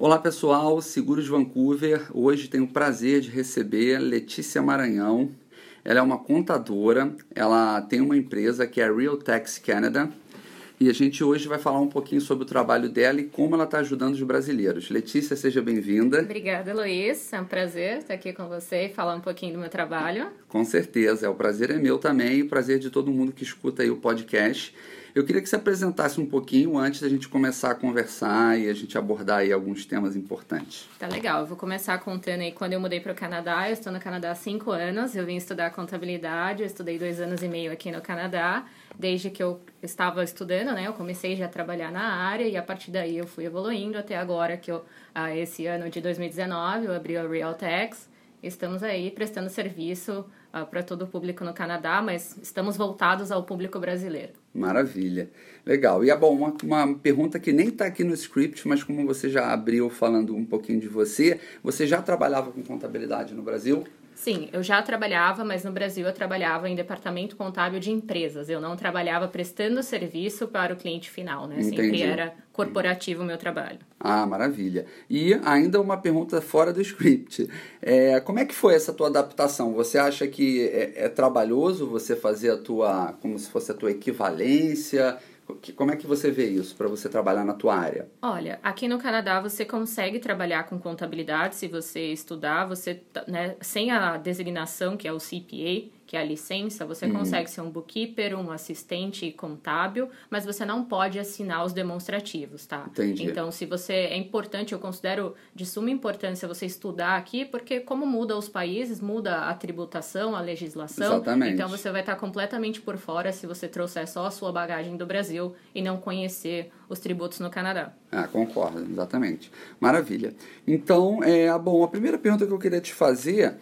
Olá pessoal, Seguros Vancouver. Hoje tenho o prazer de receber Letícia Maranhão. Ela é uma contadora, ela tem uma empresa que é Real Tax Canada e a gente hoje vai falar um pouquinho sobre o trabalho dela e como ela está ajudando os brasileiros. Letícia, seja bem-vinda. Obrigada, Luiz. É um prazer estar aqui com você e falar um pouquinho do meu trabalho. Com certeza, é o prazer é meu também e o prazer de todo mundo que escuta aí o podcast. Eu queria que você apresentasse um pouquinho antes da gente começar a conversar e a gente abordar aí alguns temas importantes. Tá legal, eu vou começar contando aí quando eu mudei para o Canadá. Eu estou no Canadá há cinco anos, eu vim estudar contabilidade, eu estudei dois anos e meio aqui no Canadá. Desde que eu estava estudando, né, eu comecei já a trabalhar na área e a partir daí eu fui evoluindo até agora que eu, esse ano de 2019, eu abri a Realtex. Estamos aí prestando serviço uh, para todo o público no Canadá, mas estamos voltados ao público brasileiro. Maravilha. Legal. E é bom, uma, uma pergunta que nem está aqui no script, mas como você já abriu falando um pouquinho de você, você já trabalhava com contabilidade no Brasil? Sim, eu já trabalhava, mas no Brasil eu trabalhava em departamento contábil de empresas. Eu não trabalhava prestando serviço para o cliente final, né? Entendi. Sempre era corporativo o meu trabalho. Ah, maravilha. E ainda uma pergunta fora do script. É, como é que foi essa tua adaptação? Você acha que é, é trabalhoso você fazer a tua, como se fosse a tua equivalência? Como é que você vê isso para você trabalhar na tua área? Olha, aqui no Canadá você consegue trabalhar com contabilidade se você estudar, você né, sem a designação que é o CPA, que é a licença, você uhum. consegue ser um bookkeeper, um assistente contábil, mas você não pode assinar os demonstrativos, tá? Entendi. Então, se você é importante, eu considero de suma importância você estudar aqui, porque como muda os países, muda a tributação, a legislação. Exatamente. Então, você vai estar completamente por fora se você trouxer só a sua bagagem do Brasil e não conhecer os tributos no Canadá. Ah, concordo, exatamente. Maravilha. Então, é, bom, a primeira pergunta que eu queria te fazer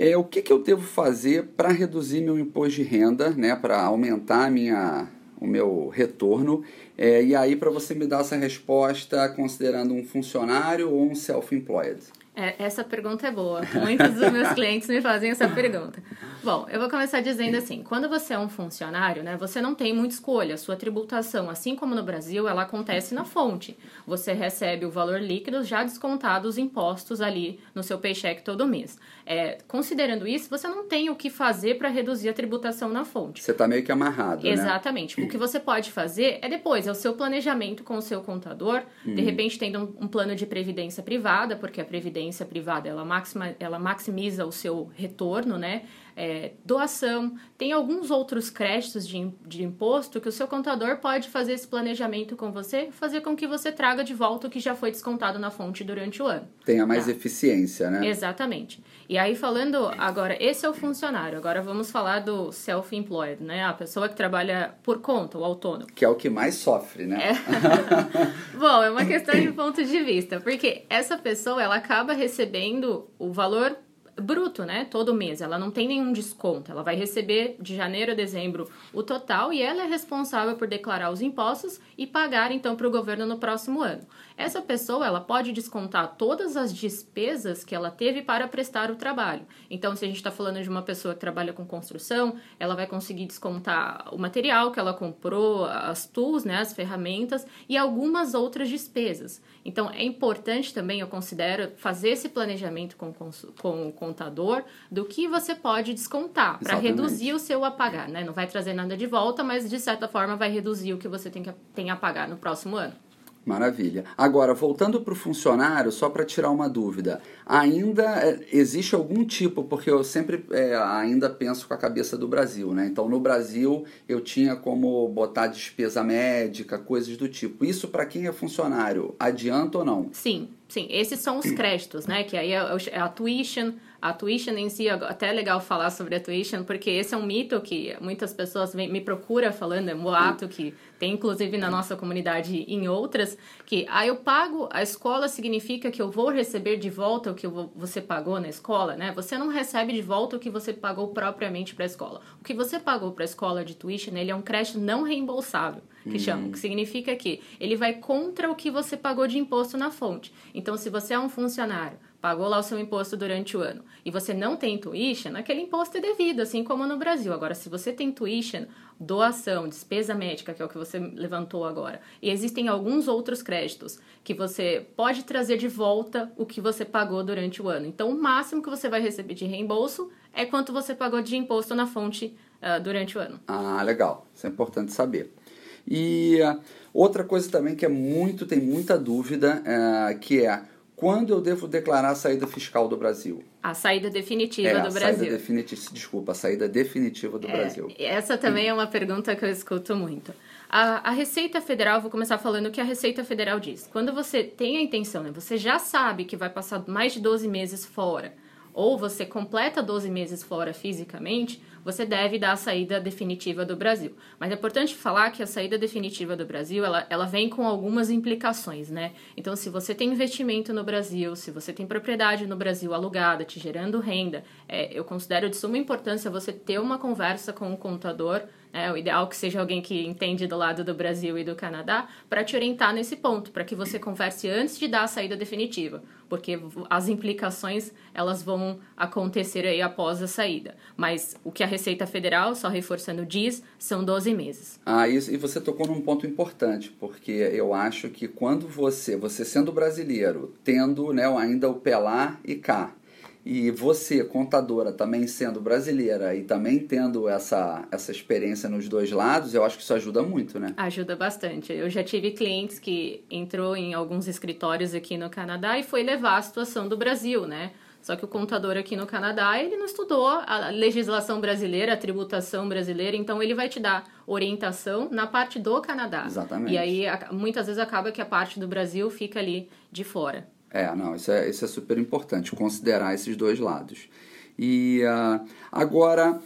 é, o que, que eu devo fazer para reduzir meu imposto de renda, né, para aumentar minha, o meu retorno? É, e aí, para você me dar essa resposta considerando um funcionário ou um self-employed? É, essa pergunta é boa. Muitos dos meus clientes me fazem essa pergunta. Bom, eu vou começar dizendo assim: quando você é um funcionário, né, você não tem muita escolha. Sua tributação, assim como no Brasil, ela acontece na fonte. Você recebe o valor líquido já descontado os impostos ali no seu paycheck todo mês. É, considerando isso, você não tem o que fazer para reduzir a tributação na fonte. Você está meio que amarrado. Né? Exatamente. Né? O que você pode fazer é depois, é o seu planejamento com o seu contador, hum. de repente tendo um, um plano de previdência privada, porque a previdência privada ela, maxima, ela maximiza o seu retorno, né? É, doação, tem alguns outros créditos de, de imposto que o seu contador pode fazer esse planejamento com você, fazer com que você traga de volta o que já foi descontado na fonte durante o ano. Tenha mais tá? eficiência, né? Exatamente. E aí, falando agora, esse é o funcionário, agora vamos falar do self-employed, né? A pessoa que trabalha por conta, o autônomo. Que é o que mais sofre, né? É. Bom, é uma questão de ponto de vista, porque essa pessoa, ela acaba recebendo o valor bruto, né? Todo mês. Ela não tem nenhum desconto. Ela vai receber de janeiro a dezembro o total e ela é responsável por declarar os impostos e pagar então para o governo no próximo ano. Essa pessoa ela pode descontar todas as despesas que ela teve para prestar o trabalho. Então, se a gente está falando de uma pessoa que trabalha com construção, ela vai conseguir descontar o material que ela comprou, as tools, né, as ferramentas e algumas outras despesas. Então, é importante também, eu considero, fazer esse planejamento com, com o contador do que você pode descontar para reduzir o seu a pagar. Né? Não vai trazer nada de volta, mas de certa forma vai reduzir o que você tem, que, tem a pagar no próximo ano. Maravilha. Agora, voltando para o funcionário, só para tirar uma dúvida, ainda é, existe algum tipo, porque eu sempre é, ainda penso com a cabeça do Brasil, né? Então, no Brasil, eu tinha como botar despesa médica, coisas do tipo. Isso para quem é funcionário, adianta ou não? Sim, sim. Esses são os créditos, né? Que aí é, é a tuition, a tuition em si, até é legal falar sobre a tuition, porque esse é um mito que muitas pessoas me procuram falando, é um boato que tem inclusive na nossa comunidade e em outras, que ah, eu pago, a escola significa que eu vou receber de volta o que você pagou na escola, né? Você não recebe de volta o que você pagou propriamente para a escola. O que você pagou para a escola de tuition, ele é um crédito não reembolsável. Que hum. chamam, que significa que ele vai contra o que você pagou de imposto na fonte. Então, se você é um funcionário pagou lá o seu imposto durante o ano e você não tem tuition, aquele imposto é devido, assim como no Brasil. Agora, se você tem tuition, doação, despesa médica, que é o que você levantou agora, e existem alguns outros créditos que você pode trazer de volta o que você pagou durante o ano. Então, o máximo que você vai receber de reembolso é quanto você pagou de imposto na fonte uh, durante o ano. Ah, legal. Isso é importante saber. E uh, outra coisa também que é muito, tem muita dúvida, uh, que é quando eu devo declarar a saída fiscal do Brasil? A saída definitiva é, do a Brasil. Saída definitiva, desculpa, a saída definitiva do é, Brasil. Essa também é uma pergunta que eu escuto muito. A, a, Receita Federal, vou começar falando o que a Receita Federal diz. Quando você tem a intenção, né, você já sabe que vai passar mais de 12 meses fora, ou você completa 12 meses fora fisicamente, você deve dar a saída definitiva do Brasil. Mas é importante falar que a saída definitiva do Brasil, ela, ela vem com algumas implicações, né? Então, se você tem investimento no Brasil, se você tem propriedade no Brasil alugada, te gerando renda, é, eu considero de suma importância você ter uma conversa com o contador é o ideal que seja alguém que entende do lado do Brasil e do Canadá para te orientar nesse ponto, para que você converse antes de dar a saída definitiva, porque as implicações elas vão acontecer aí após a saída. Mas o que a Receita Federal, só reforçando, diz, são 12 meses. Ah, isso, e você tocou num ponto importante, porque eu acho que quando você, você sendo brasileiro, tendo né, ainda o PELAR e cá, e você, contadora, também sendo brasileira e também tendo essa, essa experiência nos dois lados, eu acho que isso ajuda muito, né? Ajuda bastante. Eu já tive clientes que entrou em alguns escritórios aqui no Canadá e foi levar a situação do Brasil, né? Só que o contador aqui no Canadá, ele não estudou a legislação brasileira, a tributação brasileira, então ele vai te dar orientação na parte do Canadá. Exatamente. E aí, muitas vezes acaba que a parte do Brasil fica ali de fora. É, não, isso é, isso é super importante, considerar esses dois lados. E uh, agora,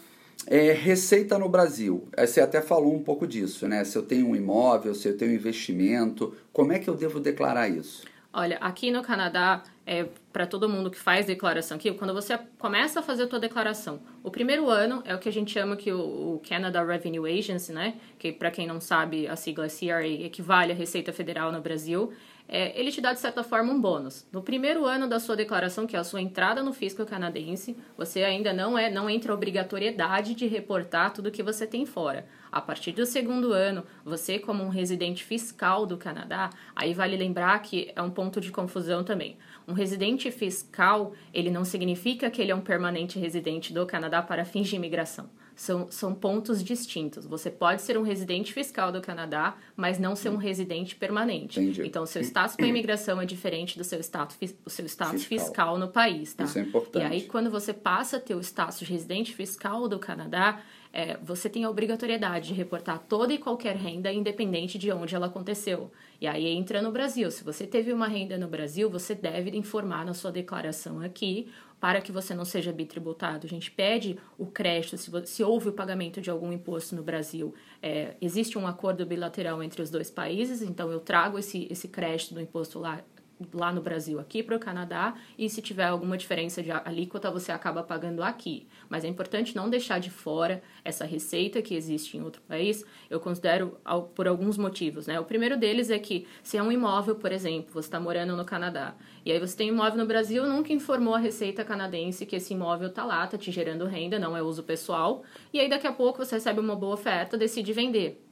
é, receita no Brasil. É, você até falou um pouco disso, né? Se eu tenho um imóvel, se eu tenho um investimento, como é que eu devo declarar isso? Olha, aqui no Canadá, é, para todo mundo que faz declaração aqui, quando você começa a fazer a tua declaração, o primeiro ano é o que a gente chama que o, o Canada Revenue Agency, né? Que para quem não sabe, a sigla CRA equivale à Receita Federal no Brasil é, ele te dá, de certa forma, um bônus. No primeiro ano da sua declaração, que é a sua entrada no fisco canadense, você ainda não é não entra a obrigatoriedade de reportar tudo que você tem fora. A partir do segundo ano, você, como um residente fiscal do Canadá, aí vale lembrar que é um ponto de confusão também. Um residente fiscal, ele não significa que ele é um permanente residente do Canadá para fins de imigração são, são pontos distintos. Você pode ser um residente fiscal do Canadá, mas não ser um residente permanente. Entendi. Então, seu status para imigração é diferente do seu status, o seu status fiscal. fiscal. no país, tá? Isso é importante. E aí, quando você passa a ter o status de residente fiscal do Canadá, é, você tem a obrigatoriedade de reportar toda e qualquer renda, independente de onde ela aconteceu. E aí entra no Brasil. Se você teve uma renda no Brasil, você deve informar na sua declaração aqui para que você não seja bitributado. A gente pede o crédito, se, se houve o pagamento de algum imposto no Brasil, é, existe um acordo bilateral entre os dois países, então eu trago esse, esse crédito do imposto lá lá no Brasil aqui para o Canadá e se tiver alguma diferença de alíquota você acaba pagando aqui. Mas é importante não deixar de fora essa receita que existe em outro país. Eu considero por alguns motivos, né? O primeiro deles é que se é um imóvel, por exemplo, você está morando no Canadá e aí você tem um imóvel no Brasil, nunca informou a receita canadense que esse imóvel está lá, está te gerando renda, não é uso pessoal. E aí daqui a pouco você recebe uma boa oferta, decide vender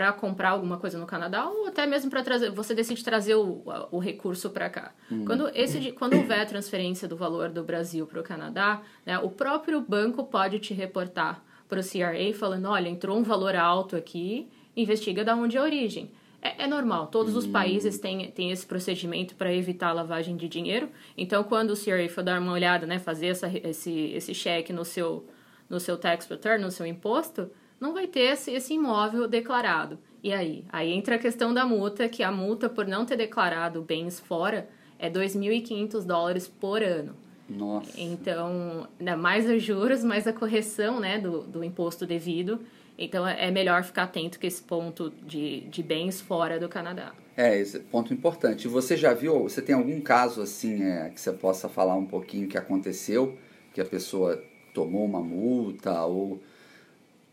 para comprar alguma coisa no Canadá ou até mesmo para trazer, você decide trazer o, o recurso para cá. Hum. Quando esse quando houver a transferência do valor do Brasil para o Canadá, né, o próprio banco pode te reportar para o CRA falando, olha, entrou um valor alto aqui, investiga da onde é a origem. É, é normal, todos os hum. países têm, têm esse procedimento para evitar a lavagem de dinheiro. Então, quando o CRA for dar uma olhada, né, fazer essa, esse, esse cheque no seu, no seu tax return, no seu imposto, não vai ter esse, esse imóvel declarado. E aí? Aí entra a questão da multa, que a multa por não ter declarado bens fora é 2.500 dólares por ano. Nossa. Então, mais os juros, mais a correção né, do, do imposto devido. Então, é, é melhor ficar atento com esse ponto de, de bens fora do Canadá. É, esse ponto importante. Você já viu, você tem algum caso assim é, que você possa falar um pouquinho que aconteceu, que a pessoa tomou uma multa ou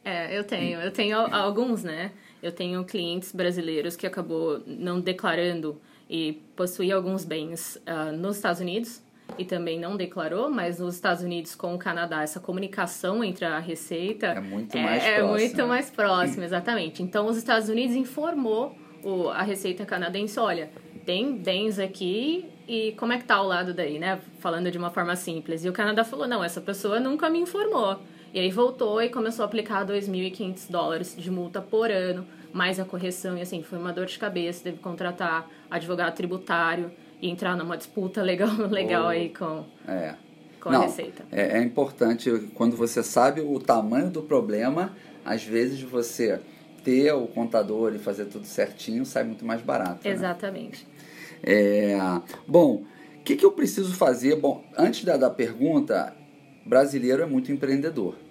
é, eu tenho. Eu tenho alguns, né? Eu tenho clientes brasileiros que acabou não declarando e possuía alguns bens uh, nos Estados Unidos e também não declarou, mas nos Estados Unidos com o Canadá essa comunicação entre a Receita é muito mais é, próxima. É muito mais próxima, exatamente. Então os Estados Unidos informou o, a Receita canadense, olha, tem bens aqui e como é que tá o lado daí, né? Falando de uma forma simples. E o Canadá falou, não, essa pessoa nunca me informou. E aí voltou e começou a aplicar 2.500 dólares de multa por ano, mais a correção. E assim, foi uma dor de cabeça, teve que contratar advogado tributário e entrar numa disputa legal, legal oh, aí com, é. com Não, a Receita. É, é importante, quando você sabe o tamanho do problema, às vezes você ter o contador e fazer tudo certinho sai muito mais barato. Né? Exatamente. Né? É, bom, o que, que eu preciso fazer? Bom, antes da, da pergunta, brasileiro é muito empreendedor.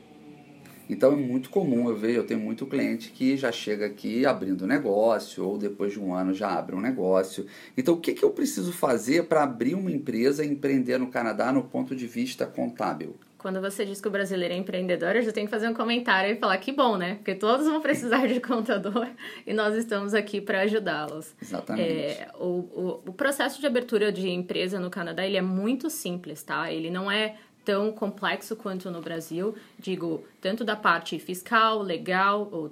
Então é muito comum, eu vejo, eu tenho muito cliente que já chega aqui abrindo negócio ou depois de um ano já abre um negócio. Então o que, que eu preciso fazer para abrir uma empresa e empreender no Canadá no ponto de vista contábil? Quando você diz que o brasileiro é empreendedor, eu já tenho que fazer um comentário e falar que bom, né? Porque todos vão precisar de contador e nós estamos aqui para ajudá-los. Exatamente. É, o, o, o processo de abertura de empresa no Canadá ele é muito simples, tá? Ele não é tão complexo quanto no Brasil, digo, tanto da parte fiscal, legal, o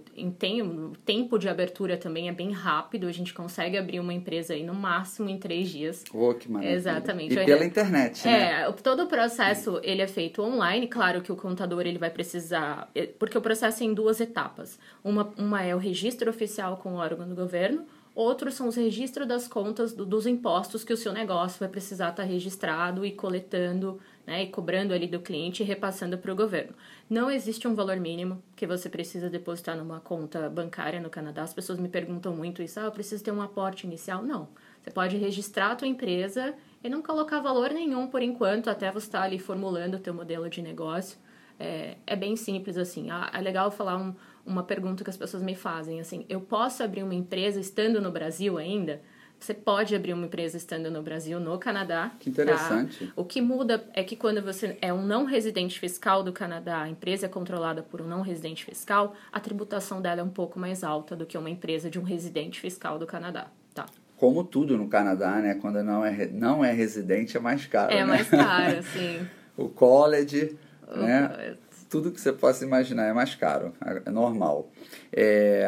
tempo de abertura também é bem rápido, a gente consegue abrir uma empresa aí no máximo em três dias. Oh, que maravilha. Exatamente. E pela internet, né? É, todo o processo, ele é feito online, claro que o contador, ele vai precisar, é, porque o processo é em duas etapas. Uma, uma é o registro oficial com o órgão do governo, Outros são os registros das contas do, dos impostos que o seu negócio vai precisar estar registrado e coletando né, e cobrando ali do cliente e repassando para o governo. Não existe um valor mínimo que você precisa depositar numa conta bancária no Canadá. As pessoas me perguntam muito isso, ah, eu preciso ter um aporte inicial. Não. Você pode registrar a tua empresa e não colocar valor nenhum por enquanto, até você estar tá ali formulando o teu modelo de negócio. É, é bem simples assim. Ah, é legal falar um, uma pergunta que as pessoas me fazem, assim, eu posso abrir uma empresa estando no Brasil ainda? Você pode abrir uma empresa estando no Brasil, no Canadá. Que interessante. Tá? O que muda é que quando você é um não residente fiscal do Canadá, a empresa é controlada por um não residente fiscal, a tributação dela é um pouco mais alta do que uma empresa de um residente fiscal do Canadá. Tá. Como tudo no Canadá, né? Quando não é, não é residente é mais caro. É né? mais caro, sim. o college, né? Tudo que você possa imaginar é mais caro, é normal. É,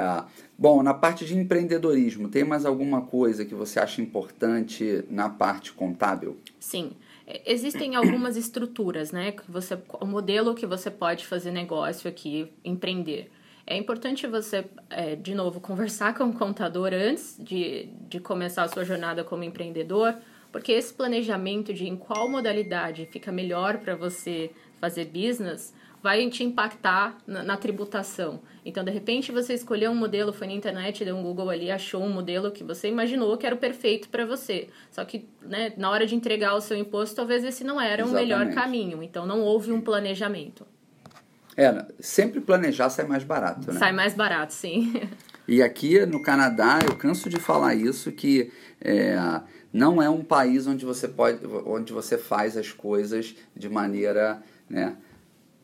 bom, na parte de empreendedorismo, tem mais alguma coisa que você acha importante na parte contábil? Sim. É, existem algumas estruturas, né? Que você, o modelo que você pode fazer negócio aqui, empreender. É importante você, é, de novo, conversar com o contador antes de, de começar a sua jornada como empreendedor, porque esse planejamento de em qual modalidade fica melhor para você fazer business vai te impactar na, na, tributação. Então, de repente, você escolheu um modelo, foi na internet, deu um Google ali, achou um modelo que você imaginou que era o perfeito para você. Só que, né, na hora de entregar o seu imposto, talvez esse não era Exatamente. o melhor caminho. Então, não houve um planejamento. É, sempre planejar sai mais barato, né? Sai mais barato, sim. E aqui no Canadá, eu canso de falar isso, que é, não é um país onde você pode, onde você faz as coisas de maneira, né,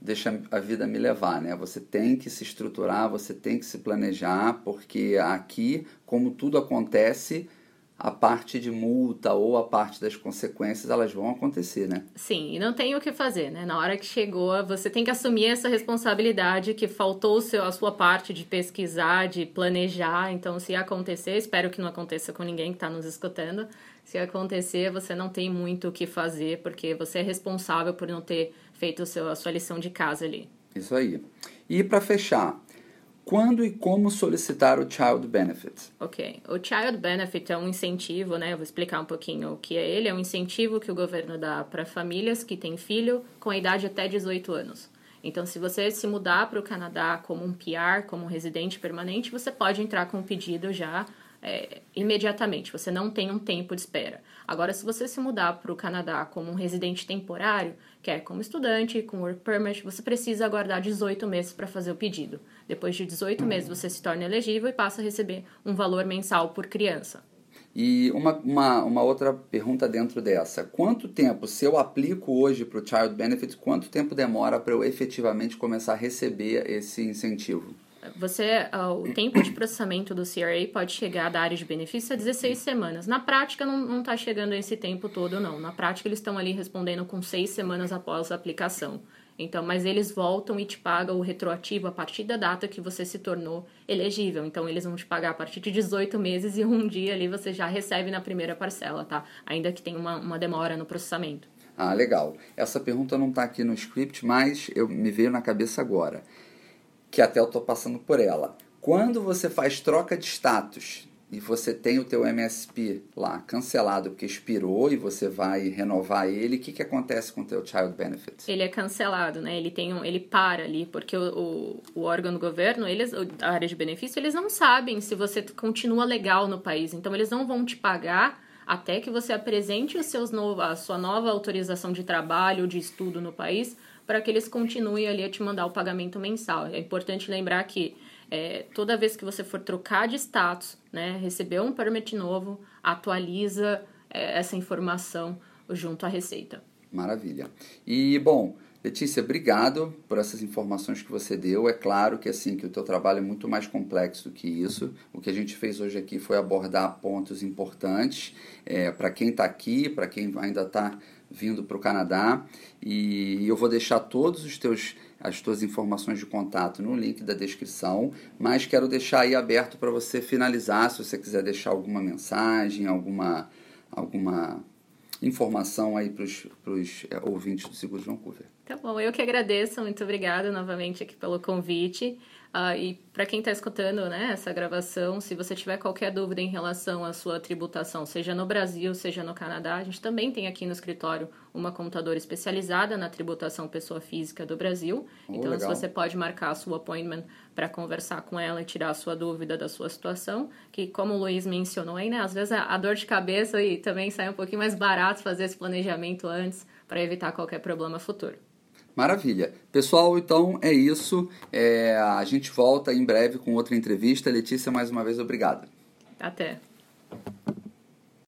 deixa a vida me levar, né? Você tem que se estruturar, você tem que se planejar, porque aqui, como tudo acontece, a parte de multa ou a parte das consequências, elas vão acontecer, né? Sim, e não tem o que fazer, né? Na hora que chegou, você tem que assumir essa responsabilidade que faltou seu, a sua parte de pesquisar, de planejar. Então, se acontecer, espero que não aconteça com ninguém que está nos escutando, se acontecer, você não tem muito o que fazer, porque você é responsável por não ter feito seu, a sua lição de casa ali. Isso aí. E para fechar, quando e como solicitar o Child Benefit? Ok. O Child Benefit é um incentivo, né? Eu vou explicar um pouquinho o que é ele. É um incentivo que o governo dá para famílias que têm filho com a idade até 18 anos. Então, se você se mudar para o Canadá como um PR, como um residente permanente, você pode entrar com um pedido já é, imediatamente, você não tem um tempo de espera. Agora, se você se mudar para o Canadá como um residente temporário, quer como estudante, com work permit, você precisa aguardar 18 meses para fazer o pedido. Depois de 18 meses, você se torna elegível e passa a receber um valor mensal por criança. E uma, uma, uma outra pergunta dentro dessa: quanto tempo, se eu aplico hoje para o Child Benefit, quanto tempo demora para eu efetivamente começar a receber esse incentivo? Você uh, o tempo de processamento do CRA pode chegar da área de benefício a 16 semanas. Na prática, não está chegando esse tempo todo, não. Na prática, eles estão ali respondendo com seis semanas após a aplicação. Então, mas eles voltam e te pagam o retroativo a partir da data que você se tornou elegível. Então, eles vão te pagar a partir de 18 meses e um dia ali você já recebe na primeira parcela, tá? Ainda que tenha uma, uma demora no processamento. Ah, legal. Essa pergunta não está aqui no script, mas eu me veio na cabeça agora, que até eu estou passando por ela. Quando você faz troca de status e você tem o teu MSP lá cancelado porque expirou e você vai renovar ele, o que, que acontece com o teu Child Benefit? Ele é cancelado, né? Ele tem um, ele para ali, porque o, o, o órgão do governo, eles, a área de benefício, eles não sabem se você continua legal no país. Então, eles não vão te pagar até que você apresente os seus novo, a sua nova autorização de trabalho, de estudo no país, para que eles continuem ali a te mandar o pagamento mensal. É importante lembrar que é, toda vez que você for trocar de status, né, receber um permit novo, atualiza é, essa informação junto à Receita. Maravilha. E, bom, Letícia, obrigado por essas informações que você deu. É claro que assim que o teu trabalho é muito mais complexo do que isso. O que a gente fez hoje aqui foi abordar pontos importantes é, para quem está aqui, para quem ainda está vindo para o Canadá. E eu vou deixar todos os teus as tuas informações de contato no link da descrição, mas quero deixar aí aberto para você finalizar, se você quiser deixar alguma mensagem, alguma, alguma informação aí para os é, ouvintes do Seguro de Vancouver. Tá bom, eu que agradeço, muito obrigada novamente aqui pelo convite. Uh, e para quem está escutando né, essa gravação, se você tiver qualquer dúvida em relação à sua tributação, seja no Brasil, seja no Canadá, a gente também tem aqui no escritório uma contadora especializada na tributação pessoa física do Brasil. Oh, então, legal. você pode marcar a sua appointment para conversar com ela e tirar a sua dúvida da sua situação, que como o Luiz mencionou aí, né, às vezes a dor de cabeça e também sai um pouquinho mais barato fazer esse planejamento antes para evitar qualquer problema futuro. Maravilha. Pessoal, então é isso. É, a gente volta em breve com outra entrevista. Letícia, mais uma vez, obrigado. Até.